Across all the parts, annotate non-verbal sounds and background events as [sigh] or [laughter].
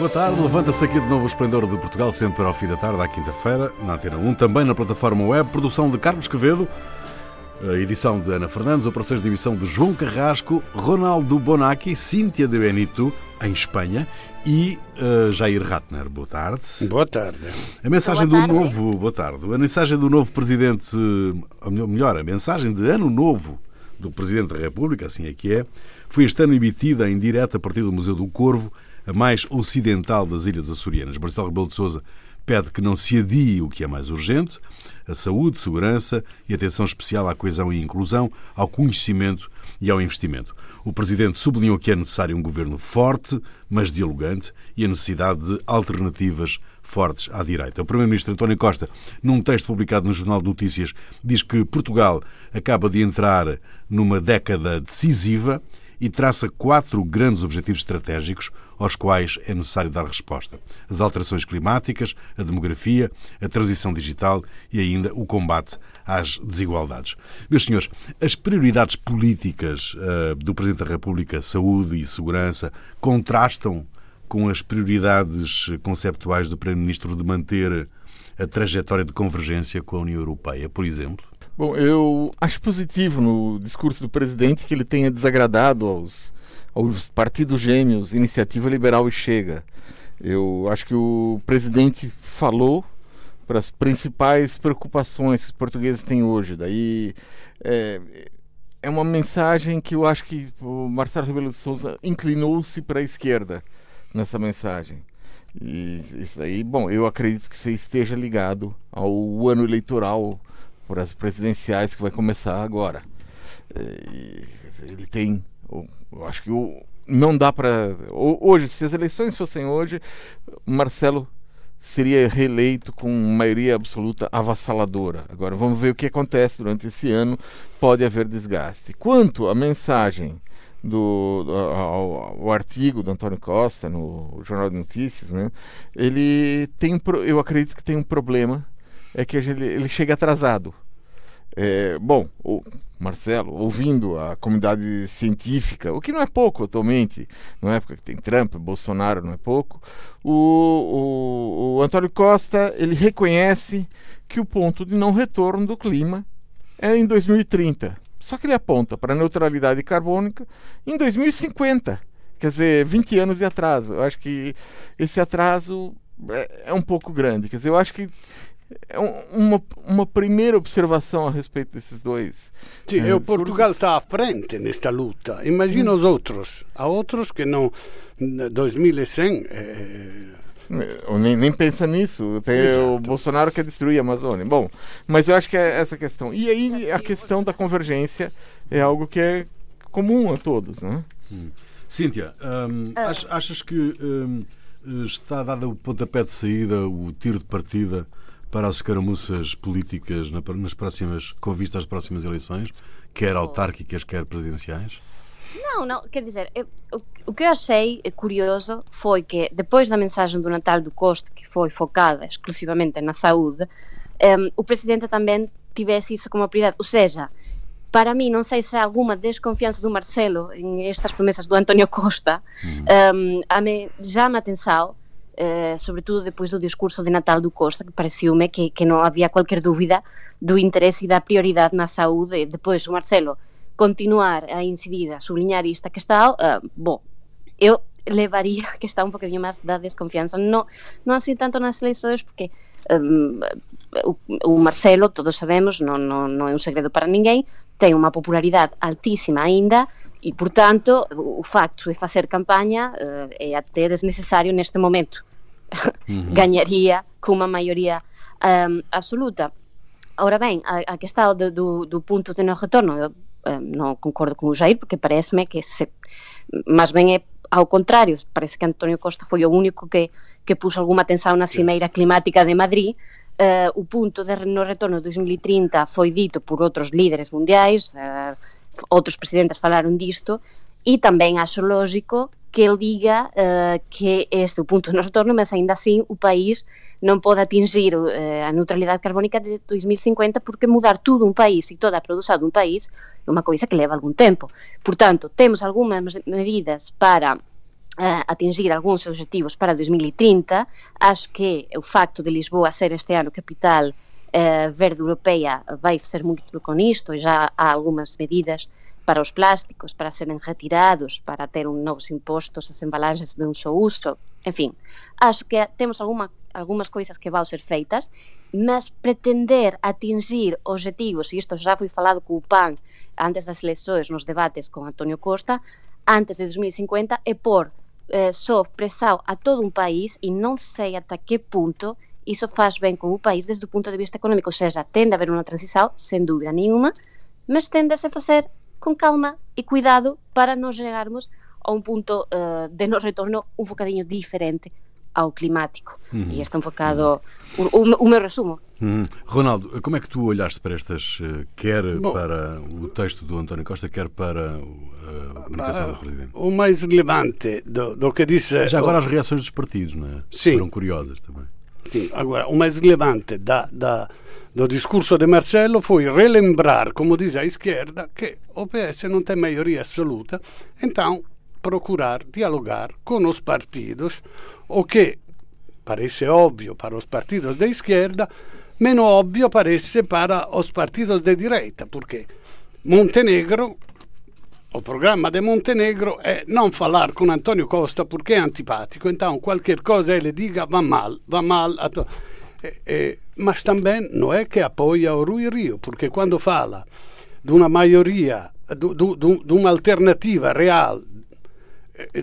Boa tarde, levanta-se aqui de novo o Esplendor de Portugal, sempre ao fim da tarde, à quinta-feira, na Antena 1, também na plataforma web, produção de Carlos Quevedo, a edição de Ana Fernandes, operações de emissão de João Carrasco, Ronaldo Bonacci, Cíntia de Benito, em Espanha, e uh, Jair Ratner. Boa tarde. Boa tarde. A mensagem Boa do tarde. novo. Boa tarde. A mensagem do novo presidente, ou melhor, a mensagem de ano novo do Presidente da República, assim é que é, foi este ano emitida em direto a partir do Museu do Corvo, a mais ocidental das Ilhas Açorianas. Marcelo Rebelo de Sousa pede que não se adie o que é mais urgente, a saúde, segurança e atenção especial à coesão e inclusão, ao conhecimento e ao investimento. O Presidente sublinhou que é necessário um governo forte, mas dialogante, e a necessidade de alternativas fortes à direita. O Primeiro-Ministro António Costa, num texto publicado no Jornal de Notícias, diz que Portugal acaba de entrar numa década decisiva e traça quatro grandes objetivos estratégicos aos quais é necessário dar resposta: as alterações climáticas, a demografia, a transição digital e ainda o combate às desigualdades. Meus senhores, as prioridades políticas uh, do Presidente da República, saúde e segurança, contrastam com as prioridades conceptuais do Primeiro-Ministro de manter a trajetória de convergência com a União Europeia, por exemplo? Bom, eu acho positivo no discurso do presidente que ele tenha desagradado aos, aos partidos gêmeos, Iniciativa Liberal e Chega. Eu acho que o presidente falou para as principais preocupações que os portugueses têm hoje. Daí é, é uma mensagem que eu acho que o Marcelo Rebelo de Souza inclinou-se para a esquerda nessa mensagem. E isso aí, bom, eu acredito que isso esteja ligado ao ano eleitoral para as presidenciais que vai começar agora. E, ele tem, eu acho que o, não dá para hoje, se as eleições fossem hoje, Marcelo seria reeleito com maioria absoluta avassaladora. Agora vamos ver o que acontece durante esse ano. Pode haver desgaste. Quanto à mensagem do ao, ao, artigo do Antônio Costa no Jornal de Notícias, né? Ele tem, eu acredito que tem um problema, é que ele, ele chega atrasado. É, bom, o Marcelo, ouvindo a comunidade científica, o que não é pouco atualmente, na época que tem Trump, Bolsonaro não é pouco, o, o, o Antônio Costa ele reconhece que o ponto de não retorno do clima é em 2030. Só que ele aponta para a neutralidade carbônica em 2050. Quer dizer, 20 anos de atraso. Eu acho que esse atraso é, é um pouco grande. Quer dizer, eu acho que uma, uma primeira observação a respeito desses dois. Sim, é, o Portugal está à frente nesta luta. Imagina hum. os outros. Há outros que não. 2100. É... Eu nem, nem pensa nisso. Tem Exato. o Bolsonaro quer destruir a Amazônia. Bom, mas eu acho que é essa questão. E aí a questão da convergência é algo que é comum a todos, né? Hum. Cíntia, hum, achas que hum, está dado o pontapé de saída, o tiro de partida para as escaramuças políticas nas próximas, com vista às próximas eleições, quer autárquicas, quer presidenciais? Não, não, quer dizer, eu, o, que eu achei curioso foi que depois da mensagem do Natal do Costa, que foi focada exclusivamente na saúde, um, o presidente também tivesse isso como prioridade. Ou seja, para mim, não sei se há alguma desconfiança do Marcelo em estas promessas do António Costa, uhum. um, a me, chama atenção Uh, sobretudo depois do discurso de Natal do Costa, que pareceu-me que, que não havia qualquer dúvida do interesse e da prioridade na saúde. Depois o Marcelo continuar a incidir, a sublinhar esta questão, uh, bom, eu levaria a [laughs] questão um bocadinho mais da desconfiança. Não, não assim tanto nas eleições, porque um, o, o, Marcelo, todos sabemos, não, não, não é um segredo para ninguém, tem uma popularidade altíssima ainda e, portanto, o, o facto de fazer campanha uh, é até desnecessário neste momento. -huh. gañaría cunha maioría um, absoluta. Ora ben, a, a que está do, do, do punto de non retorno, eu um, non concordo con o Jair, porque pareceme que se, máis ben é ao contrario, parece que Antonio Costa foi o único que, que puso alguma atención na Cimeira Climática de Madrid, eh, o punto de no retorno de 2030 foi dito por outros líderes mundiais, uh, outros presidentes falaron disto, e tamén acho lógico que ele diga uh, que este o ponto de no retorno, mas ainda assim o país não pode atingir a neutralidade carbónica de 2050 porque mudar tudo um país e toda a produção de um país é uma coisa que leva algum tempo. Portanto, temos algumas medidas para uh, atingir alguns objetivos para 2030. Acho que o facto de Lisboa ser este ano capital verde europeia vai ser muito com isto. Já há algumas medidas para os plásticos, para serem retirados, para ter um novos impostos às embalagens de um só uso. Enfim, acho que temos alguma, algumas coisas que vão ser feitas, mas pretender atingir objetivos, e isto já foi falado com o PAN antes das eleições, nos debates com António Costa, antes de 2050, é pôr eh, só pressão a todo um país e não sei até que ponto isso faz bem com o país desde o ponto de vista econômico. Ou seja, tende a haver uma transição, sem dúvida nenhuma, mas tende a se fazer com calma e cuidado para não chegarmos a um ponto uh, de no retorno um bocadinho diferente ao climático. Uhum. E este é um bocado uhum. o, o, o, meu resumo. Uhum. Ronaldo, como é que tu olhaste para estas, eh, quer Bom, para o texto do António Costa, quer para eh, a comunicação do Presidente? O mais relevante do, do que disse... Já agora as reações dos partidos, não é? Sim. Foram curiosas também. Agora, o mais relevante da, da, do discurso de Marcelo foi relembrar, como diz a esquerda, que o PS não tem maioria absoluta, então procurar dialogar com os partidos, o que parece óbvio para os partidos de esquerda, menos óbvio parece para os partidos de direita, porque Montenegro, o programa de Montenegro é não falar com Antonio Costa porque é antipático, então qualquer coisa ele diga va mal, va mal. E, e, mas também não é que apoia o Rui Rio, porque quando fala de uma maioria, de, de, de uma alternativa real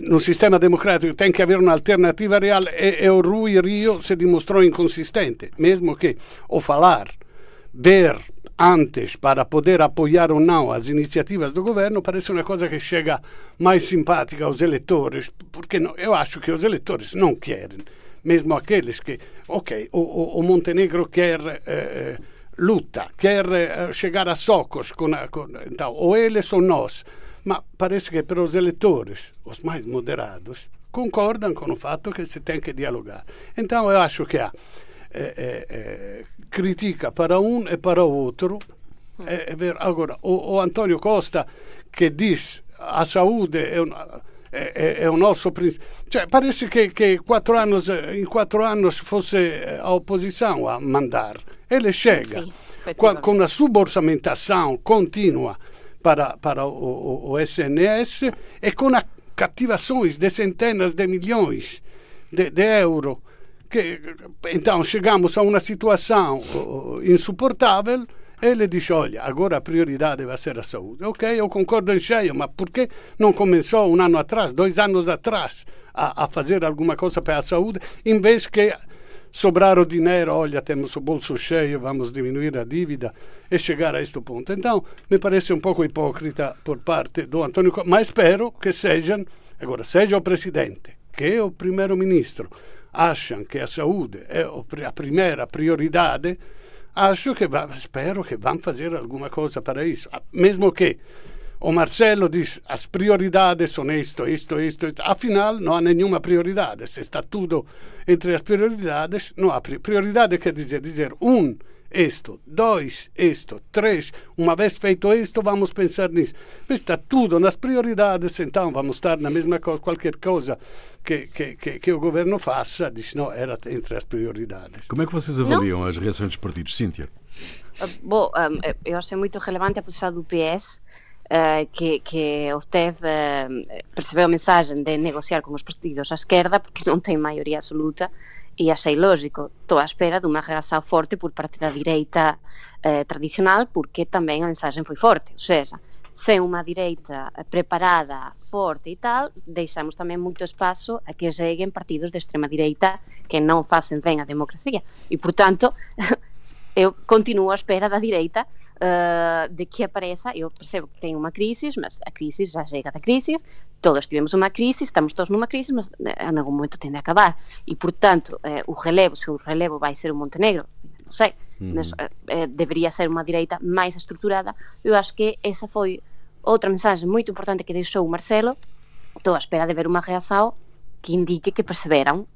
no sistema democrático tem que haver uma alternativa real e, e o Rui Rio se dimostrou inconsistente, mesmo que o falar, ver antes para poder apoiar ou não as iniciativas do governo parece uma coisa que chega mais simpática aos eleitores, porque não, eu acho que os eleitores não querem, mesmo aqueles que, ok, o, o, Montenegro quer eh, eh luta, quer eh, chegar a socos, com, com, então, ou eles ou nós, ma parece que para os eleitores, os mais moderados, concordam com o fato que se tem que dialogar. Então eu acho que há é, é, é, critica para um e para o outro. É, é Agora, o, o Antonio Costa que diz a saúde é, un, é, é, o nosso princípio. Cioè, parece che, che quattro anni, in quattro anni fosse a opposição a mandar. Ele chega sì, com uma suborçamentação contínua para, para o, o, o SNS e com cativações de centenas de milhões de, de euros. Que, então chegamos a uma situação insuportável ele diz, olha, agora a prioridade vai ser a saúde. Ok, eu concordo em cheio, mas por que não começou um ano atrás, dois anos atrás, a, a fazer alguma coisa para a saúde, em vez que sobrar o dinheiro, olha, temos o bolso cheio, vamos diminuir a dívida e chegar a este ponto. Então, me parece um pouco hipócrita por parte do António, mas espero que sejam, agora, seja o presidente, que o primeiro-ministro, acham que a saúde é a primeira prioridade, acho que, espero que vão fazer alguma coisa para isso. Mesmo que o Marcelo diz as prioridades são isto, isto, isto, isto. Afinal, não há nenhuma prioridade. Se está tudo entre as prioridades, não há prioridade. Quer dizer, dizer um, isto, dois, isto, três. Uma vez feito isto, vamos pensar nisso. Está tudo nas prioridades, então vamos estar na mesma coisa. Qualquer coisa que, que, que, que o governo faça, diz não, era entre as prioridades. Como é que vocês avaliam não? as reações dos partidos, Cíntia? Uh, bom, um, eu acho muito relevante a posição do PS uh, que, que obteve, uh, percebeu a mensagem de negociar com os partidos à esquerda, porque não tem maioria absoluta, e sei lógico, estou á espera dunha reação forte por parte da direita eh, tradicional, porque tamén a mensaxe foi forte, ou seja, sen unha direita eh, preparada, forte e tal, deixamos tamén moito espazo a que seguen partidos de extrema direita que non facen ben a democracia. E, portanto, [laughs] eu continuo a espera da direita uh, de que apareça. Eu percebo que tem uma crise, mas a crise já chega da crise. Todos tivemos uma crise, estamos todos numa crise, mas eh, em algum momento tem de acabar. E, portanto, uh, o relevo, se o relevo vai ser o Montenegro, não sei, uhum. mas uh, deveria ser uma direita mais estruturada. Eu acho que essa foi outra mensagem muito importante que deixou o Marcelo. Estou à espera de ver uma reação que indique que perseveram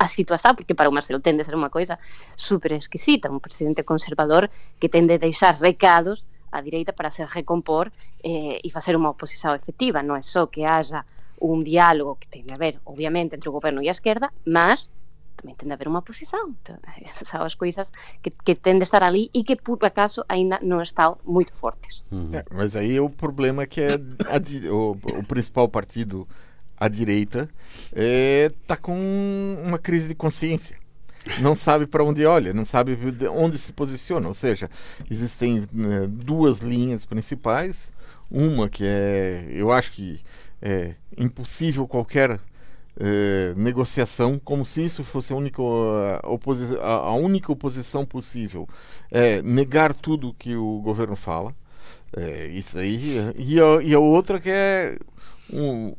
a situación, porque para o Marcelo tende a ser unha coisa super exquisita, un presidente conservador que tende a deixar recados a direita para se recompor eh, e facer unha oposición efectiva. Non é só que haxa un diálogo que ten a ver, obviamente, entre o goberno e a esquerda, mas tamén ten de haber unha oposición. São [laughs] as coisas que, que ten de estar ali e que, por acaso, ainda non estão muito fortes. Uhum. É, mas aí o problema é que é a, o, o principal partido, a direita, está é, com uma crise de consciência não sabe para onde olha, não sabe onde se posiciona. Ou seja, existem né, duas linhas principais. Uma que é, eu acho que é impossível qualquer é, negociação, como se isso fosse a única, a, a única oposição possível. É negar tudo que o governo fala. É, isso aí. E a, e a outra que é um,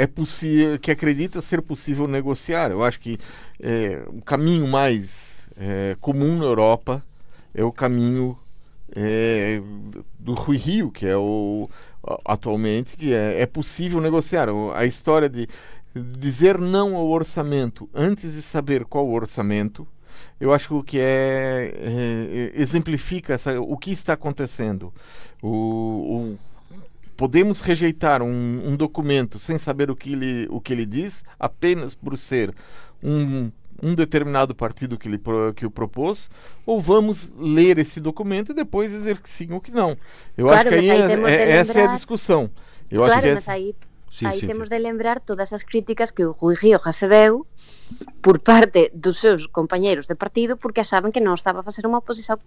é possível que acredita ser possível negociar. Eu acho que é, o caminho mais é, comum na Europa é o caminho é, do Rui Rio, que é o atualmente que é, é possível negociar. A história de dizer não ao orçamento antes de saber qual o orçamento, eu acho que é, é exemplifica essa, o que está acontecendo. O, o podemos rejeitar um, um, documento sem saber o que, ele, o que ele diz, apenas por ser um, um determinado partido que, ele, que o propôs, ou vamos ler esse documento e depois dizer que sim ou que não. Eu claro, acho que aí, aí é, é, essa é a discussão. Eu claro, acho que é mas aí, sim, aí sim, temos sim. de lembrar todas as críticas que o Rui Rio recebeu por parte dos seus companheiros de partido porque achavam que não estava a fazer uma oposição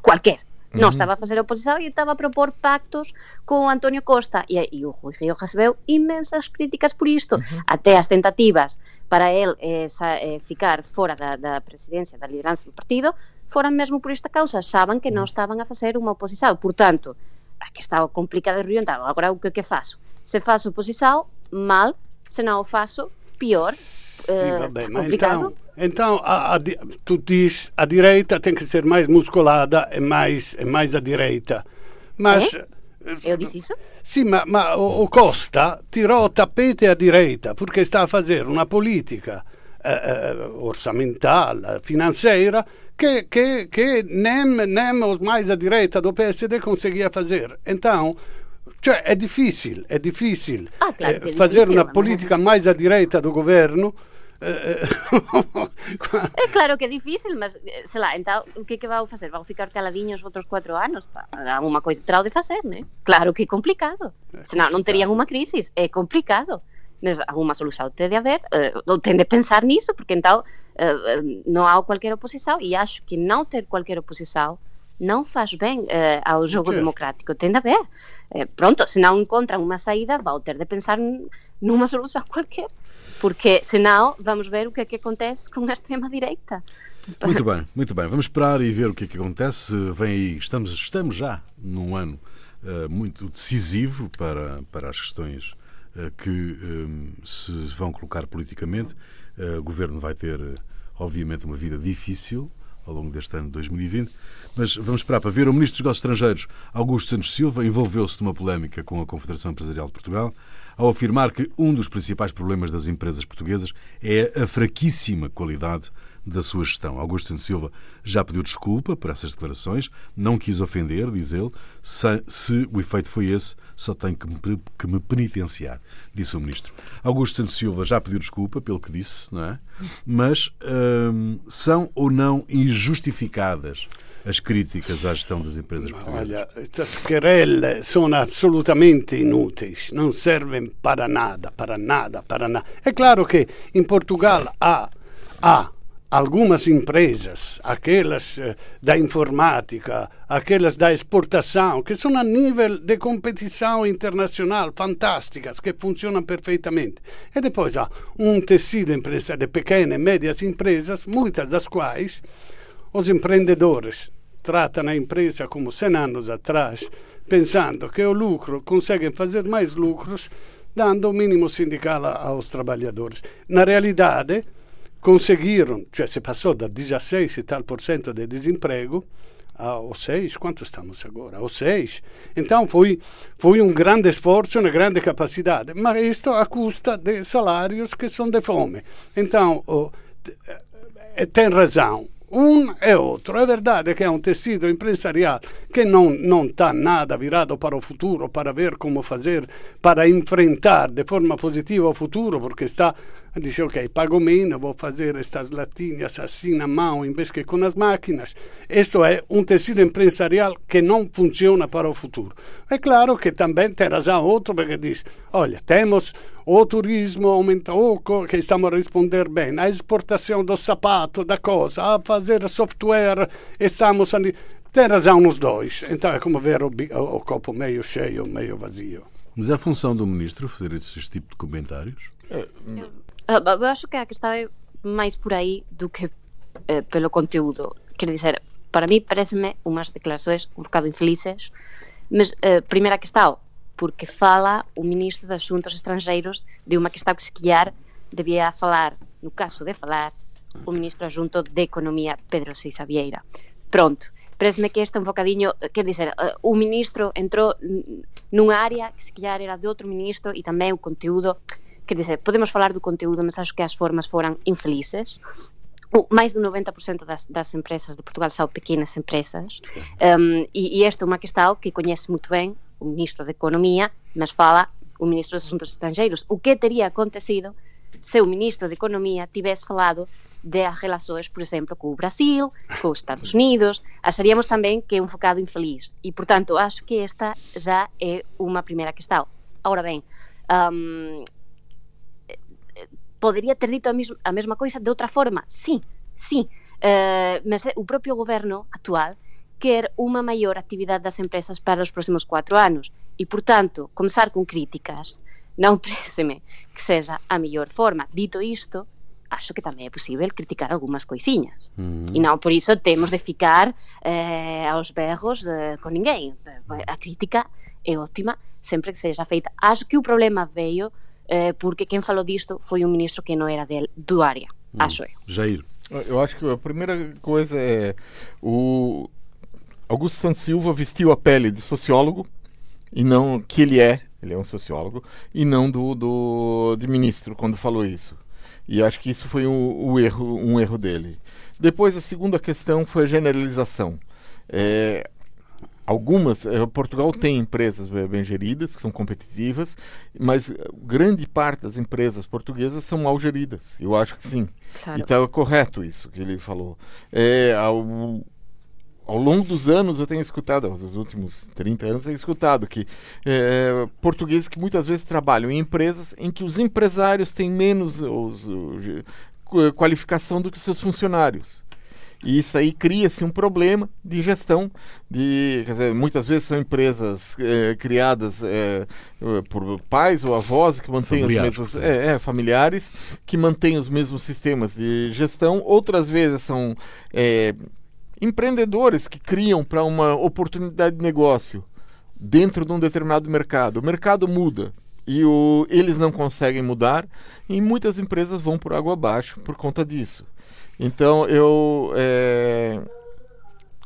qualquer. Uhum. Non estaba a facer oposición e estaba a propor pactos con Antonio Costa e, e o Rui Río recebeu imensas críticas por isto, uhum. até as tentativas para el eh, sa, eh, ficar fora da, da presidencia, da lideranza do partido, foran mesmo por esta causa, saban que non mm. estaban a facer unha oposición. Portanto, que estaba complicado e río, agora o que que faço? Se faço oposição, mal, se non o faço, pior. Uh, vabbè, ma então, então a, a, tu diz a direita tem que ser mais musculada e mais, e mais à direita. Mas. Eh? Eu disse isso? Sì, ma, ma o, o, Costa tirò tapete a direita perché sta a fare una politica eh, eh, orçamental, financeira, che, che, che nem, nem os mais à direita do PSD conseguia fazer. Então, cioè è difficile, è difficile ah, claro, eh, fare una politica mais à direita do governo [laughs] é claro que é difícil, mas, sei lá, então o que é que vão fazer? Vão ficar caladinhos outros quatro anos? Alguma coisa terão de fazer, né? Claro que é complicado. É Senão não teriam uma crise. É complicado. Mas alguma solução tem de haver, uh, tem de pensar nisso, porque então uh, não há qualquer oposição. E acho que não ter qualquer oposição não faz bem uh, ao jogo democrático. Tem de haver. pronto, se não encontram uma saída, vão ter de pensar numa solução qualquer [laughs] porque senão vamos ver o que é que acontece com a extrema-direita. Muito bem, muito bem. Vamos esperar e ver o que é que acontece. Vem aí, estamos, estamos já num ano uh, muito decisivo para, para as questões uh, que um, eh, se vão colocar politicamente. Uh, o governo vai ter, obviamente, uma vida difícil ao longo deste ano de 2020. Mas vamos esperar para ver. O Ministro dos Negócios Estrangeiros, Augusto Santos Silva, envolveu-se numa polémica com a Confederação Empresarial de Portugal ao afirmar que um dos principais problemas das empresas portuguesas é a fraquíssima qualidade da sua gestão. Augusto Silva já pediu desculpa por essas declarações, não quis ofender, diz ele. Se, se o efeito foi esse, só tenho que me, que me penitenciar, disse o ministro. Augusto Silva já pediu desculpa pelo que disse, não é? Mas hum, são ou não injustificadas as críticas à gestão das empresas portuguesas? Olha, estas querelles são absolutamente inúteis, não servem para nada, para nada, para nada. É claro que em Portugal há, há algumas empresas, aquelas eh, da informática, aquelas da exportação, que são a nível de competição internacional fantásticas, que funcionam perfeitamente. E depois há um tecido empresa de pequenas e médias empresas, muitas das quais os empreendedores tratam a empresa como 100 anos atrás, pensando que o lucro conseguem fazer mais lucros dando o mínimo sindical aos trabalhadores. Na realidade, conseguiram, cioè se passou da 16 e tal por cento de desemprego ao 6, quanto estamos agora? Ao 6. Então foi, foi um grande esforço, uma grande capacidade, mas isto a custa de salários que são de fome. Então, oh, tem razão um e outro. É verdade que é um tecido empresarial que não não está nada virado para o futuro, para ver como fazer, para enfrentar de forma positiva o futuro, porque está dice ok, pago menos, vou fazer estas latinhas assim na mão em vez que com as máquinas. Isso é um tecido empresarial que não funciona para o futuro. É claro que também tem razão outro, porque diz, olha, temos o turismo aumentou, que estamos a responder bem, a exportação do sapato, da coisa, a fazer software, estamos a... Tem razão nos dois. Então é como ver o, o copo meio cheio, meio vazio. Mas é a função do ministro fazer esse tipo de comentários? Eu, eu acho que a questão é mais por aí do que eh, pelo conteúdo. Quer dizer, para mí pareceme unhas declarações un bocado infelizes, mas eh, primeira questão, porque fala o ministro de Asuntos Estrangeiros de unha questão que se calhar debía falar, no caso de falar, o ministro adjunto de Economía Pedro Seiza Vieira. Pronto, pareceme que este é un bocadiño, quer dizer, o ministro entrou nunha área que se calhar era de outro ministro e tamén o conteúdo, quer dizer, podemos falar do conteúdo, mas acho que as formas foran infelices. O, máis do 90% das, das empresas de Portugal são pequenas empresas um, e, e esta é unha questão que coñece muito ben o ministro de Economía, mas fala o ministro dos Asuntos Estrangeiros. O que teria acontecido se o ministro de Economía tivesse falado de as relações, por exemplo, com o Brasil, com os Estados Unidos, acharíamos também que é um focado infeliz. E, portanto, acho que esta já é uma primeira questão. Agora bem, um, poderia ter dito a, mes a mesma coisa de outra forma? Sim, sim. Uh, mas o próprio governo atual quer unha maior actividade das empresas para os próximos cuatro anos e, portanto, comenzar con críticas non [laughs] pareceme que seja a mellor forma. Dito isto, acho que tamén é posible criticar. Uh -huh. E non por iso temos de ficar eh, aos berros eh, con ninguén. A crítica é óptima sempre que seja feita. Acho que o problema veio eh, porque quen falou disto foi un ministro que non era del, do área. Uh -huh. Acho eu. Jair. Eu acho que a primeira coisa é o Augusto Santos Silva vestiu a pele de sociólogo e não que ele é, ele é um sociólogo e não do, do de ministro quando falou isso. E acho que isso foi um, um erro, um erro dele. Depois a segunda questão foi a generalização. É, algumas é, Portugal tem empresas bem geridas que são competitivas mas grande parte das empresas portuguesas são mal geridas eu acho que sim claro. e está correto isso que ele falou é, ao, ao longo dos anos eu tenho escutado, nos últimos 30 anos, eu tenho escutado que é, portugueses que muitas vezes trabalham em empresas em que os empresários têm menos os, os, qualificação do que seus funcionários. E isso aí cria-se um problema de gestão, de, dizer, muitas vezes são empresas é, criadas é, por pais ou avós que mantêm os mesmos é, é, familiares que mantêm os mesmos sistemas de gestão. Outras vezes são empreendedores que criam para uma oportunidade de negócio dentro de um determinado mercado. O mercado muda e o, eles não conseguem mudar e muitas empresas vão por água abaixo por conta disso. Então eu é,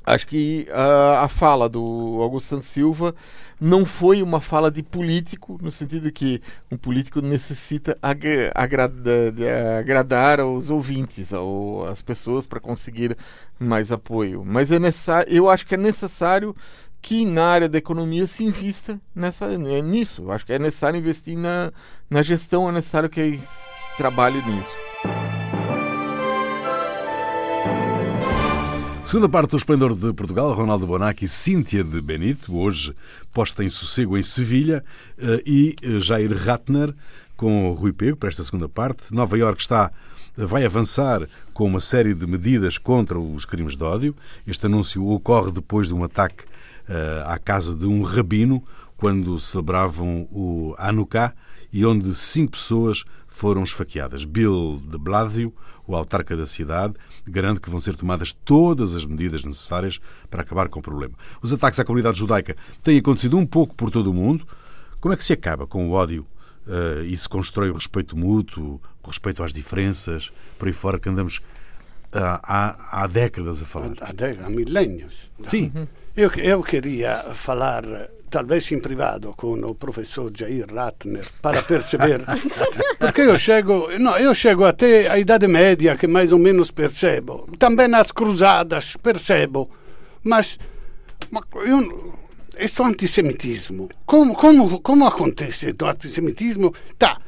acho que a, a, fala do Augusto Silva não foi uma fala de político, no sentido que um político necessita ag agrada, agradar aos ouvintes, ou as pessoas para conseguir mais apoio. Mas é necessário, eu acho que é necessário que na área da economia se invista nessa, nisso. Eu acho que é necessário investir na, na gestão, é necessário que trabalhe nisso. Segunda parte do Esplendor de Portugal, Ronaldo Bonacci e Cíntia de Benito, hoje posta em sossego em Sevilha, eh, e eh, Jair Ratner com Rui Pego para esta segunda parte. Nova Iorque está eh, vai avançar com uma série de medidas contra os crimes de ódio. Este anúncio ocorre depois de um ataque à casa de um rabino quando celebravam o Hanukkah e onde cinco pessoas foram esfaqueadas. Bill de Blasio, o autarca da cidade, garante que vão ser tomadas todas as medidas necessárias para acabar com o problema. Os ataques à comunidade judaica têm acontecido um pouco por todo o mundo. Como é que se acaba com o ódio uh, e se constrói o respeito mútuo, o respeito às diferenças, por aí fora que andamos há, há décadas a falar? Há, há, há milénios. Sim. Eu, eu queria falar talvez in privato con il professor Jair Ratner para perceber [laughs] perché io chego no, io chego a te a idade média que mais ou menos percebo também nas cruzadas percebo mas, mas eu questo antisemitismo como, como, como acontece o antisemitismo tá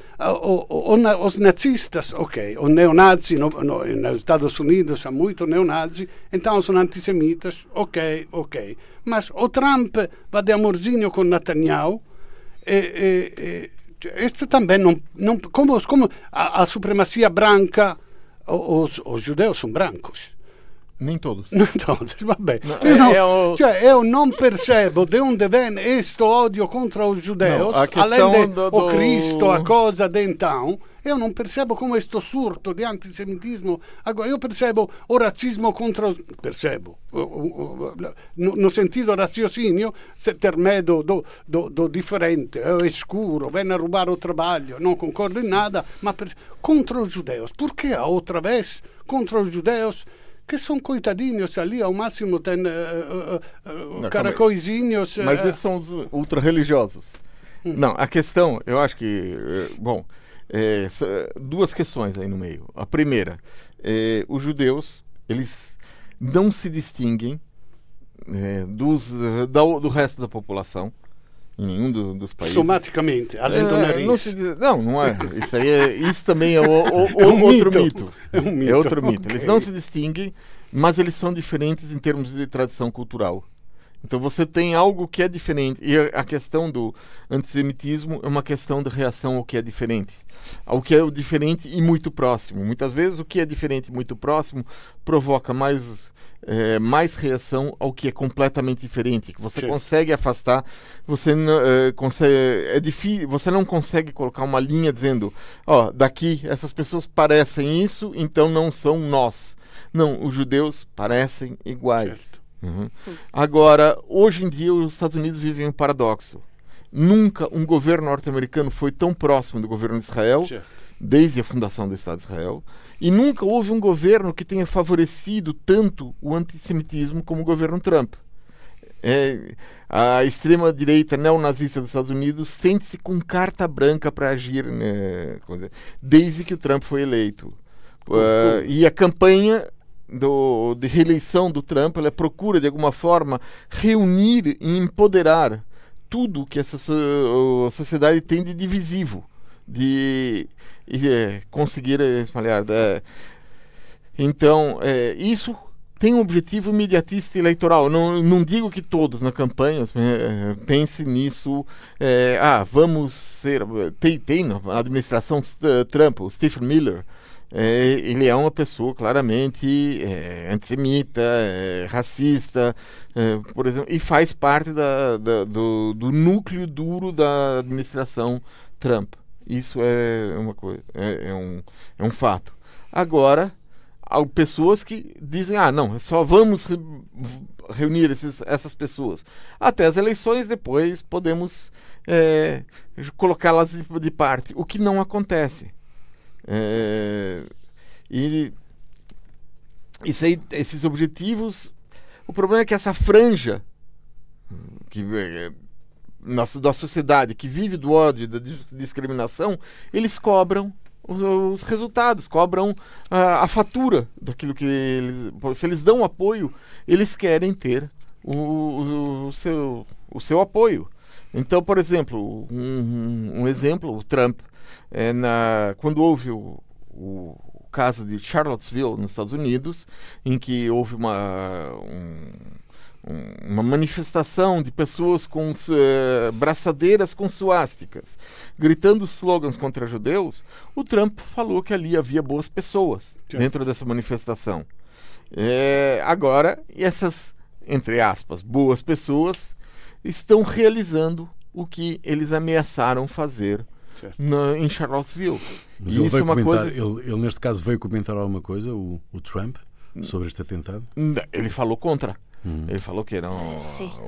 os nazistas, ok, os neonazis no, no, nos Estados Unidos há muito neonazis, então são antissemitas, ok, ok. Mas o Trump vai de amorzinho com Netanyahu, e, e, e também não, não como, como a, a supremacia branca, os, os judeus são brancos. Nem todos. Nem todos, vabbè. Não, eu, não, é, é o... cioè, eu não percebo de onde vem este ódio contra os judeus, não, além de do, do... o Cristo, a coisa de então. Eu não percebo como este surto di antisemitismo. Agora, eu percebo o razzismo contra os. Percebo. No, no sentido raciocínio, ter medo do, do, do differente, é escuro, vem a roubar o trabalho, não concordo em nada, mas per... contra os judeus. Por que outra vez contra os judeus? Que são coitadinhos ali, ao máximo tem uh, uh, uh, caracoizinhos. Mas esses são os ultra-religiosos. Hum. Não, a questão, eu acho que, bom, é, duas questões aí no meio. A primeira, é, os judeus, eles não se distinguem é, dos, da, do resto da população em nenhum do, dos países. Somaticamente, além do nariz. Não, diz, não, não, é. Isso, aí é, isso também é, o, o, [laughs] é um outro mito. mito. É, um mito. é outro mito. Okay. Eles não se distinguem, mas eles são diferentes em termos de tradição cultural. Então você tem algo que é diferente. E a questão do antissemitismo é uma questão de reação ao que é diferente. Ao que é diferente e muito próximo. Muitas vezes o que é diferente e muito próximo provoca mais é, mais reação ao que é completamente diferente, que você Sim. consegue afastar, você não, é, consegue, é difícil, você não consegue colocar uma linha dizendo, ó, daqui essas pessoas parecem isso, então não são nós. Não, os judeus parecem iguais. Uhum. Agora, hoje em dia os Estados Unidos vivem um paradoxo. Nunca um governo norte-americano foi tão próximo do governo de Israel, desde a fundação do Estado de Israel. E nunca houve um governo que tenha favorecido tanto o antissemitismo como o governo Trump. É, a extrema-direita neonazista dos Estados Unidos sente-se com carta branca para agir né, desde que o Trump foi eleito. Uh, e a campanha do, de reeleição do Trump ela procura, de alguma forma, reunir e empoderar tudo que essa so, sociedade tem de divisivo de, de é, conseguir espalhar. É, então, é, isso tem um objetivo imediatista eleitoral. Não, não digo que todos na campanha é, pensem nisso. É, ah, vamos ser. Tem, tem na administração uh, Trump, o Stephen Miller. É, ele é uma pessoa claramente é, antissemita, é, racista, por exemplo, e faz parte da, da, do, do núcleo duro da administração Trump. Isso é uma coisa, é, é, um, é um fato. Agora, há pessoas que dizem, ah, não, só vamos re reunir esses, essas pessoas. Até as eleições, depois podemos é, colocá-las de, de, parte, o que não acontece. É, e isso aí, esses objetivos, o problema é que essa franja que é, na, da sociedade que vive do ódio e da discriminação, eles cobram os, os resultados, cobram a, a, fatura daquilo que eles. Se eles dão apoio, eles querem ter o, o, seu, o seu apoio. Então, por exemplo, um, um exemplo, o Trump, é na, quando houve o, o, caso de Charlottesville, nos Estados Unidos, em que houve uma. Um, uma manifestação de pessoas com uh, braçadeiras com suásticas, gritando slogans contra judeus, o Trump falou que ali havia boas pessoas Sim. dentro dessa manifestação. É, agora, essas, entre aspas, boas pessoas estão realizando o que eles ameaçaram fazer na, em Charlottesville. Mas e ele, isso é uma comentar, coisa... ele, ele, neste caso, veio comentar alguma coisa, o, o Trump, sobre este atentado? Ele falou contra. Hum. Ele falou que era um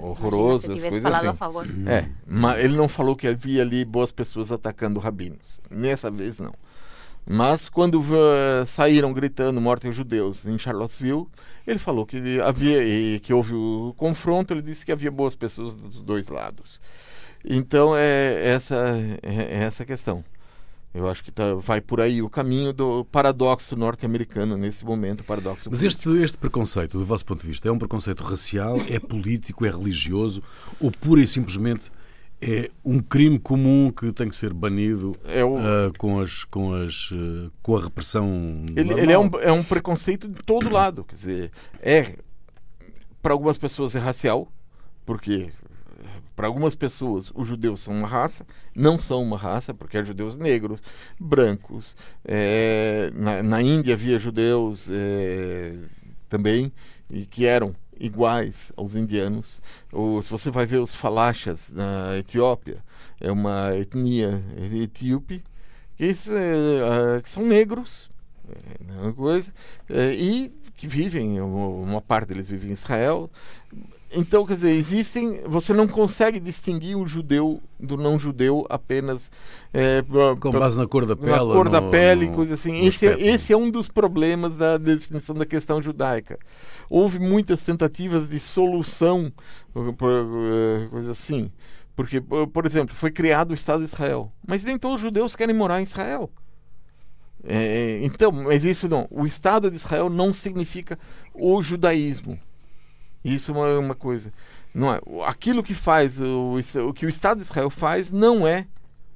horroroso, as coisas assim. É, mas ele não falou que havia ali boas pessoas atacando rabinos. Nessa vez não. Mas quando uh, saíram gritando morte aos judeus em Charlottesville, ele falou que havia e que houve o confronto, ele disse que havia boas pessoas dos dois lados. Então é essa é, é essa questão. Eu acho que tá, vai por aí o caminho do paradoxo norte-americano nesse momento, paradoxo. Mas este, este preconceito, do vosso ponto de vista, é um preconceito racial, é político, é religioso ou pura e simplesmente é um crime comum que tem que ser banido é o... uh, com, as, com, as, uh, com a repressão. Ele, ele, é, um, é um preconceito de todo lado. Quer dizer, é para algumas pessoas é racial, porque para algumas pessoas os judeus são uma raça, não são uma raça, porque há judeus negros, brancos. É, na, na Índia havia judeus é, também e que eram iguais aos indianos. Ou, se você vai ver os falachas na Etiópia, é uma etnia etíope, que, é, que são negros, é coisa, e que vivem, uma parte deles vive em Israel. Então, quer dizer, existem. Você não consegue distinguir o judeu do não judeu apenas. É, Com base na cor da pele. Na cor no, da pele, no, coisa assim. Esse é, esse é um dos problemas da definição da questão judaica houve muitas tentativas de solução, eh, coisa assim. Porque, por exemplo, foi criado o Estado de Israel. Mas nem todos os judeus querem morar em Israel. É, então, mas isso não. O Estado de Israel não significa o judaísmo. Isso é uma, uma coisa. Não é. Aquilo que faz, o, o que o Estado de Israel faz, não é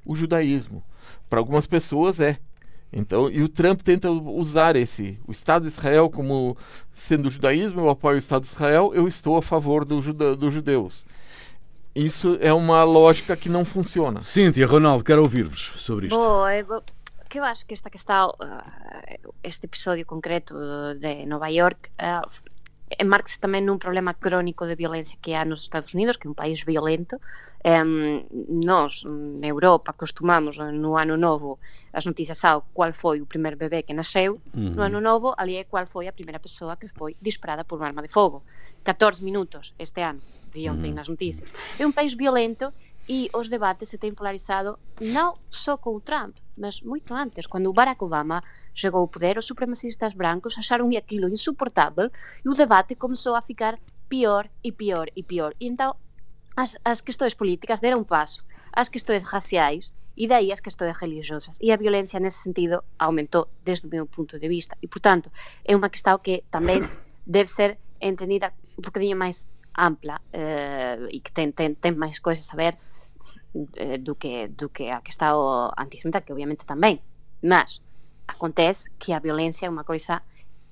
o judaísmo. Para algumas pessoas é. Então, e o Trump tenta usar esse, o Estado de Israel como sendo o judaísmo, eu apoio o Estado de Israel, eu estou a favor do juda, dos judeus. Isso é uma lógica que não funciona. Cíntia, Ronaldo, quero ouvir-vos sobre isto. Boa, que eu acho que esta questão, uh, este episódio concreto de Nova York, uh, Eh, enmarcase tamén nun problema crónico de violencia que há nos Estados Unidos, que é un país violento. Um, nos, na Europa, costumamos eh, no ano novo as noticias ao cual foi o primeiro bebé que nasceu. Uhum. No ano novo, ali é cual foi a primeira persoa que foi disparada por un arma de fogo. 14 minutos este ano, vi ontem uhum. nas noticias. É un país violento e os debates se têm polarizado non só co Trump, mas muito antes, quando o Barack Obama chegou ao poder, os supremacistas brancos acharam aquilo insuportável e o debate começou a ficar pior e pior e pior. E então as, as questões políticas deram um passo às questões raciais e daí as questões religiosas. E a violência nesse sentido aumentou desde o meu ponto de vista. E, portanto, é uma questão que também deve ser entendida um bocadinho mais ampla uh, e que tem, tem, tem mais coisas a ver do, que, do que a questão antissemita, que obviamente também. Mas acontece que a violência é uma coisa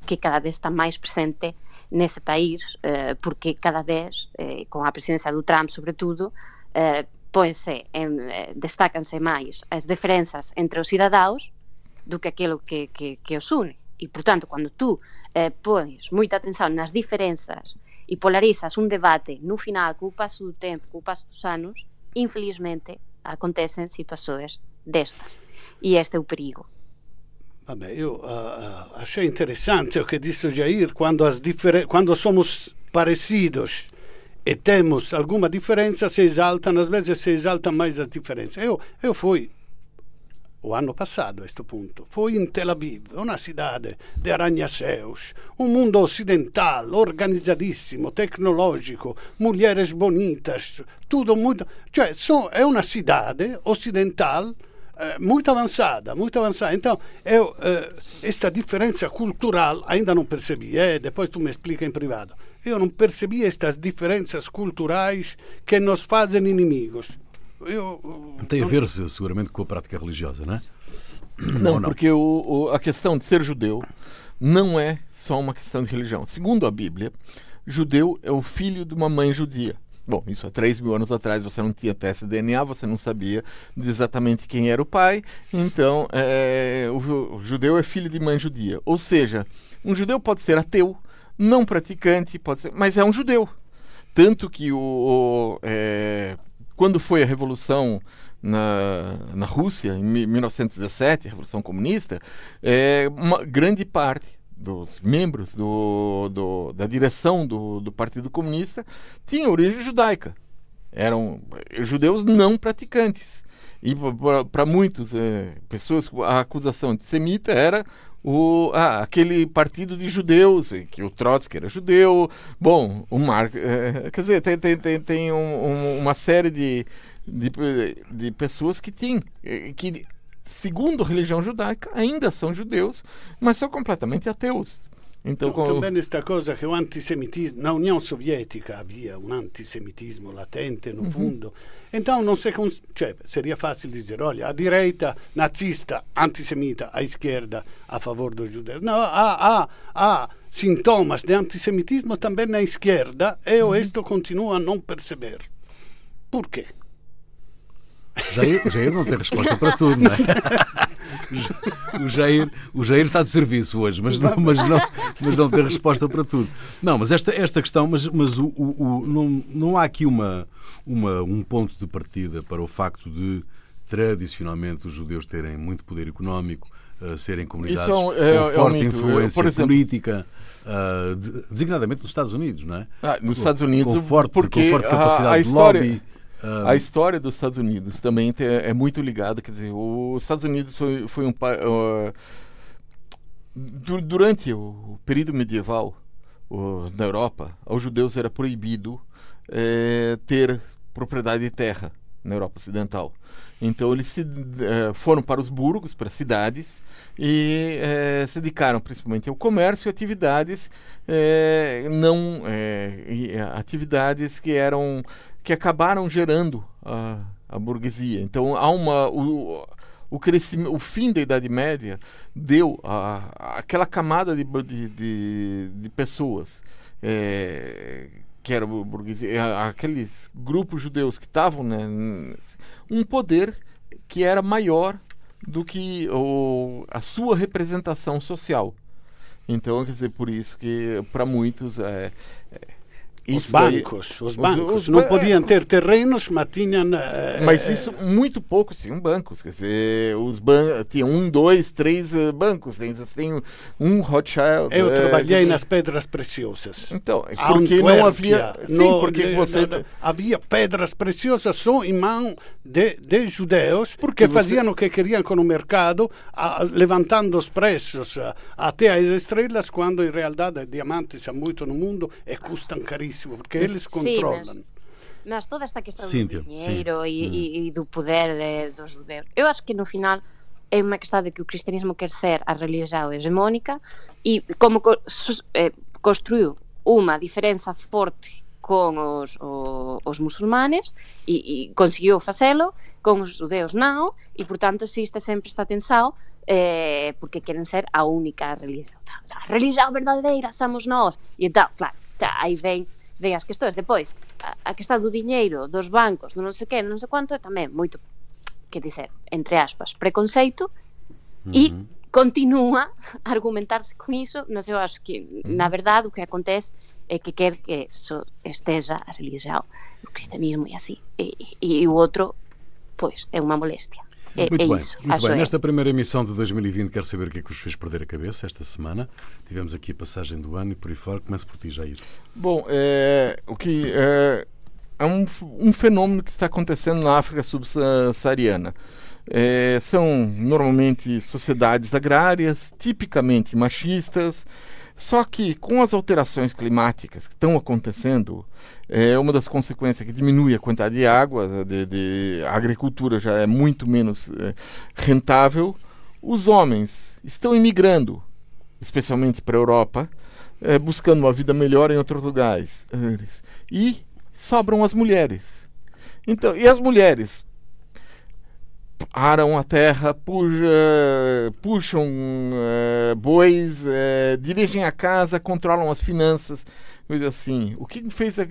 que cada vez está mais presente nesse país, eh, porque cada vez, eh, com a presidência do Trump, sobretudo, eh, põe-se, destacan-se máis as diferenzas entre os cidadãos do que aquilo que, que, que os une. E, portanto, quando eh, pões moita atención nas diferenzas e polarizas un debate, no final, co paso do tempo, co paso dos anos, infelizmente, acontecen situações destas. E este é o perigo. Vabbè, io uh, achei interessante o que disse Jair, quando, as quando somos parecidos e temos alguma diferença, se exaltam, às vezes se exalta mais a diferença. Eu, eu fui, o ano passado a questo punto, fui in Tel Aviv, uma cidade de arranha-céus, um mundo ocidental, organizadíssimo, tecnológico, mulheres bonitas, tudo muito... Cioè, so, é uma cidade ocidental eh, muito avançada, muito avançada. Então, eu, eh, esta diferença cultural ainda não percebi, eh? depois tu me explica em privado. Eu não percebi estas diferenças culturais que nos fazem inimigos. Eu, Tem a ver, seguramente, com a prática religiosa, não é? Não, não? porque o, o, a questão de ser judeu não é só uma questão de religião. Segundo a Bíblia, judeu é o filho de uma mãe judia. Bom, isso há 3 mil anos atrás você não tinha teste de DNA, você não sabia exatamente quem era o pai, então é, o, o judeu é filho de mãe judia. Ou seja, um judeu pode ser ateu, não praticante, pode ser, mas é um judeu. Tanto que o, o é, quando foi a revolução na, na Rússia, em 1917, a Revolução Comunista, é, uma grande parte dos membros do, do, da direção do, do Partido Comunista tinha origem judaica. Eram judeus não praticantes. E para muitos é, pessoas, a acusação antissemita era o, ah, aquele partido de judeus, que o Trotsky era judeu. Bom, o Marx. É, quer dizer, tem, tem, tem, tem um, um, uma série de, de, de pessoas que têm. que segundo a religião judaica, ainda são judeus, mas são completamente ateus. Então, com... Também esta coisa que o antissemitismo, na União Soviética havia um antissemitismo latente no uhum. fundo, uhum. então não como, cioè, seria fácil dizer, olha, a direita nazista, antissemita, a esquerda a favor dos judeus. Não, há, há, há sintomas de antissemitismo também na esquerda e uhum. isto continua a não perceber. Por quê? Jair, Jair não tem resposta para tudo, não é? [laughs] O Jair, o Jair está de serviço hoje, mas não, mas não, mas não tem resposta para tudo. Não, mas esta, esta questão, mas, mas o, o, o não, não há aqui uma, uma, um ponto de partida para o facto de tradicionalmente os judeus terem muito poder económico, uh, serem comunidades é, é, com forte é um influência exemplo, política. Uh, designadamente nos Estados Unidos, não é? Ah, nos Estados Unidos, com forte, porque com forte capacidade a, a história, de lobby. A história dos Estados Unidos também é muito ligada, quer dizer, os Estados Unidos foi, foi um uh, durante o período medieval uh, na Europa, aos judeus era proibido uh, ter propriedade de terra na Europa Ocidental. Então eles se, eh, foram para os burgos, para as cidades, e eh, se dedicaram principalmente ao comércio e atividades eh, não atividades que eram que acabaram gerando a, a burguesia. Então há uma o, o, crescimento, o fim da Idade Média deu a, aquela camada de, de, de, de pessoas é, que era burguesia, aqueles grupos judeus que estavam né, um poder que era maior do que o, a sua representação social. Então, quer dizer, por isso que para muitos é, é os bancos, os bancos os, os, não podiam ter terrenos, mas tinham. Uh, mas isso muito poucos tinham bancos, quer dizer, os bancos tinham um, dois, três uh, bancos, tem, tem um Rothschild. Eu uh, trabalhei nas pedras preciosas. Então, porque não havia, sim, no, porque você no, havia pedras preciosas só em mão de, de judeus porque que faziam o que queriam com o mercado, a, levantando os preços até as estrelas, quando em realidade diamantes há muito no mundo e custam caríssimo porque eles controlam. Sim, mas, mas, toda esta questão Cíntia, do dinheiro e, hum. e, e, do poder eh, dos judeus, eu acho que no final é uma questão de que o cristianismo quer ser a religião hegemónica e como co eh, construiu uma diferença forte con os, os, os musulmanes e, e conseguiu facelo con os judeus non e portanto existe sempre esta tensão eh, porque queren ser a única religión a religión verdadeira somos nós e então, claro, tá, aí ven ven as questões. Depois, a, a que está do diñeiro, dos bancos, do non sei que, non sei quanto, é tamén moito, que dizer, entre aspas, preconceito, uh -huh. e continúa a [laughs] argumentarse con iso, mas eu acho que, uh -huh. na verdade, o que acontece é que quer que so esteja a religião, o cristianismo e así, e, e, e o outro, pois, é unha molestia. É, muito é bem, isso. Muito bem. Nesta primeira emissão de 2020, quero saber o que é que vos fez perder a cabeça esta semana. Tivemos aqui a passagem do ano e por aí fora. Começo por ti, Jair. Bom, é, o que é, é um, um fenômeno que está acontecendo na África subsaariana. É, são normalmente sociedades agrárias, tipicamente machistas, só que com as alterações climáticas que estão acontecendo, é uma das consequências que diminui a quantidade de água, de, de a agricultura já é muito menos é, rentável. Os homens estão imigrando, especialmente para a Europa, é, buscando uma vida melhor em outros lugares. E sobram as mulheres. Então, e as mulheres aram a terra, puxa, puxam uh, bois, uh, dirigem a casa, controlam as finanças, coisa assim. O que me fez uh,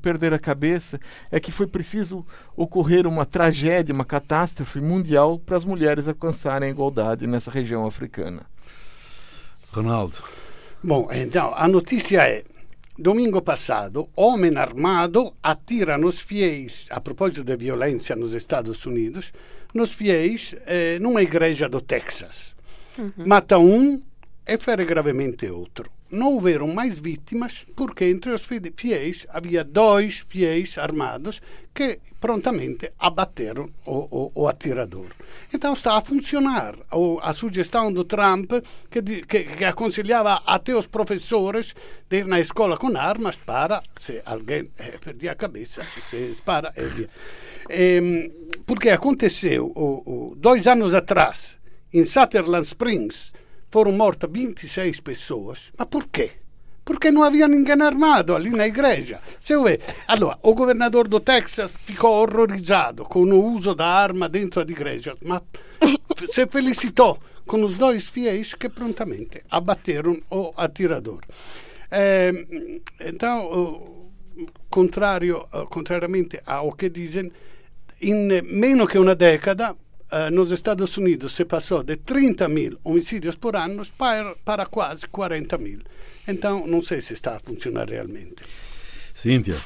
perder a cabeça é que foi preciso ocorrer uma tragédia, uma catástrofe mundial para as mulheres alcançarem a igualdade nessa região africana. Ronaldo. Bom, então, a notícia é Domingo passado, homem armado atira nos fiéis, a propósito de violência nos Estados Unidos, nos fiéis eh, numa igreja do Texas. Uhum. Mata um e fere gravemente outro. Não houveram mais vítimas porque entre os fiéis havia dois fiéis armados que prontamente abateram o, o, o atirador. Então está a funcionar a sugestão do Trump que, que, que, aconselhava até os professores de ir na escola com armas para, se alguém eh, perder a cabeça, se dispara e via. E, porque aconteceu dois anos atrás, em Sutherland Springs, foram mortas 26 pessoas. Por quê? Porque não havia ninguém armado ali na igreja. Você vê? Allora, o governador do Texas ficou horrorizado com o uso da arma dentro da igreja, mas [laughs] se felicitou com os dois fiéis que prontamente abateram o atirador. É, então, contrário, contrariamente ao que dizem, em menos que uma década Uh, nos Estados Unidos se passou de 30 mil homicídios por ano para, para quase 40 mil. Então, não sei se está a funcionar realmente. Cíntia.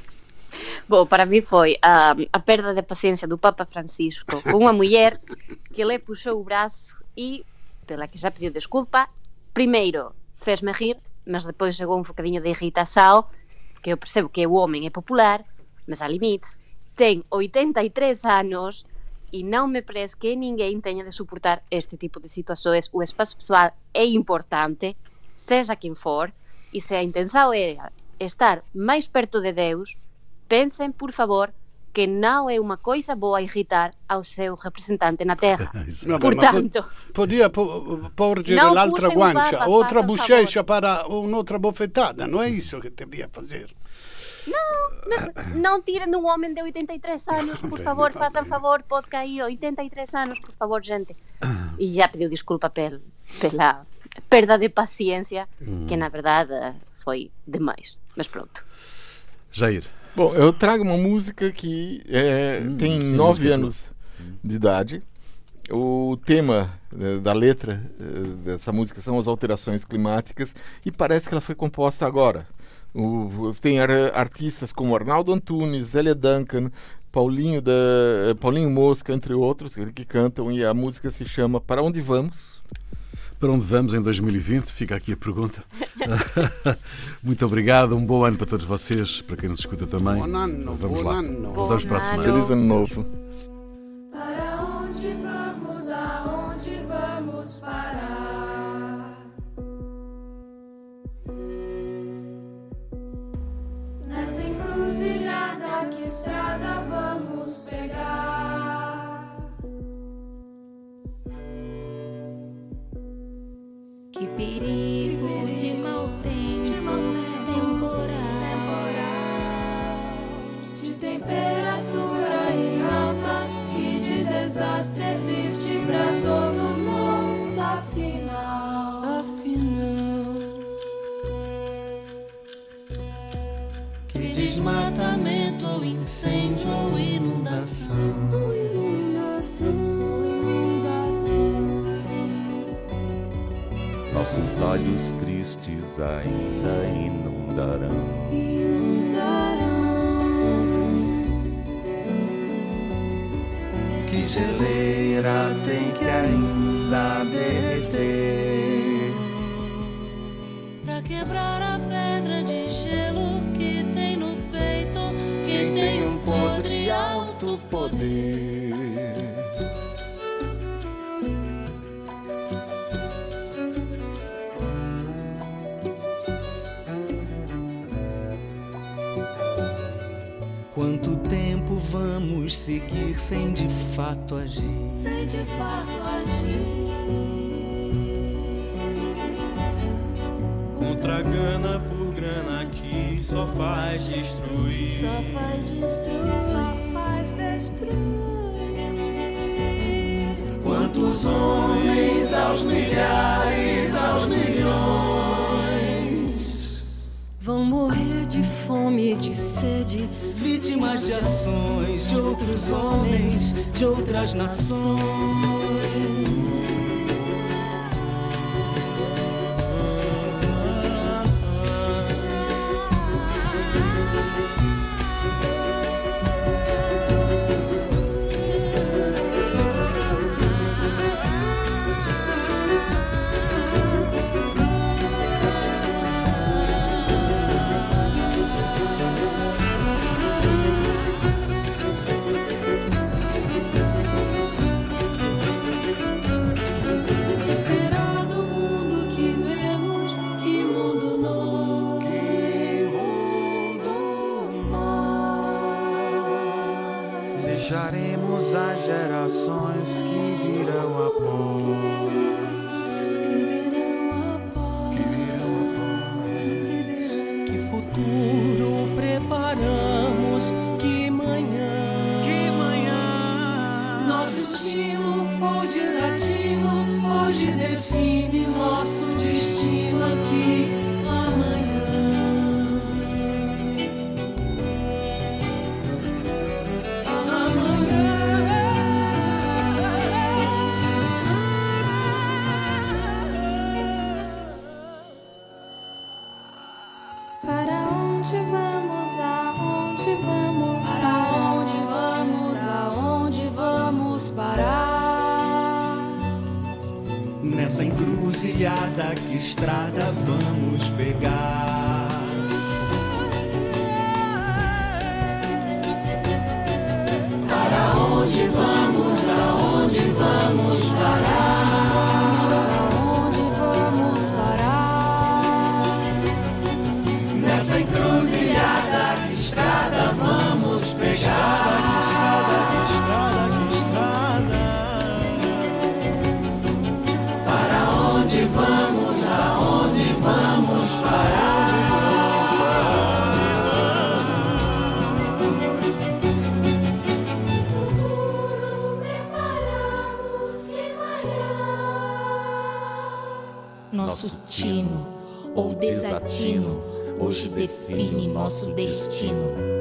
Bom, para mim foi a, a perda de paciência do Papa Francisco com uma mulher que lhe puxou o braço e, pela que já pediu desculpa, primeiro fez-me rir, mas depois chegou um bocadinho de irritação, que eu percebo que o homem é popular, mas há limite. Tem 83 anos e não me parece que ninguém tenha de suportar este tipo de situações. O espaço pessoal é importante, seja quem for, e se a intenção é estar mais perto de Deus, pensem, por favor, que não é uma coisa boa irritar ao seu representante na Terra. [laughs] no, Portanto, podia porgere l'altra guancia, outra bochecha para un'altra bofetada, não é isso que deveria fazer. Não, mas não tirem um homem de 83 anos, por favor, façam favor, pode cair 83 anos, por favor, gente. E já pediu desculpa pel, pela perda de paciência, hum. que na verdade foi demais. Mas pronto. Jair. Bom, eu trago uma música que é, hum, tem nove anos de idade. O tema eh, da letra eh, dessa música são as alterações climáticas e parece que ela foi composta agora, o, tem artistas como Arnaldo Antunes, Zélia Duncan, Paulinho, da, Paulinho Mosca, entre outros, que cantam, e a música se chama Para Onde Vamos? Para onde vamos em 2020? Fica aqui a pergunta. [laughs] Muito obrigado, um bom ano para todos vocês, para quem nos escuta também. Bom ano, vamos bom lá. Ano. Voltamos para a semana. Feliz ano novo. Desmatamento ou incêndio ou inundação. Inundação, inundação. Nossos olhos tristes ainda inundarão. Inundarão. Que geleira tem que ainda derreter para quebrar a pedra de gelo poder. Vamos seguir sem de fato agir? Sem de fato agir. Contra a gana por grana que só faz destruir. Só faz destruir. Quantos homens aos milhares, aos milhões vão morrer de fome e de sede, vítimas de ações de outros homens, de outras nações. Desatino hoje define nosso destino